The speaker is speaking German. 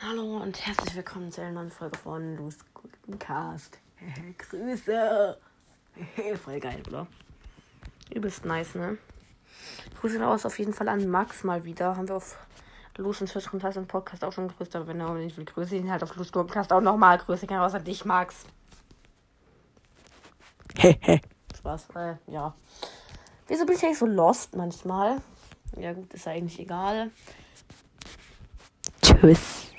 Hallo und herzlich willkommen zu einer neuen Folge von Los Cast. Grüße. Voll geil, oder? Übelst nice, ne? Grüße aus auf jeden Fall an Max mal wieder. Haben wir auf Los und Fisch und im Podcast auch schon grüßt, aber wenn er nicht will, grüße ihn halt auf Los Gurkencast auch nochmal. Grüße gerne außer dich, Max. Hehe. Spaß, äh, ja. Wieso bin ich eigentlich so lost manchmal? Ja gut, ist eigentlich egal. Tschüss.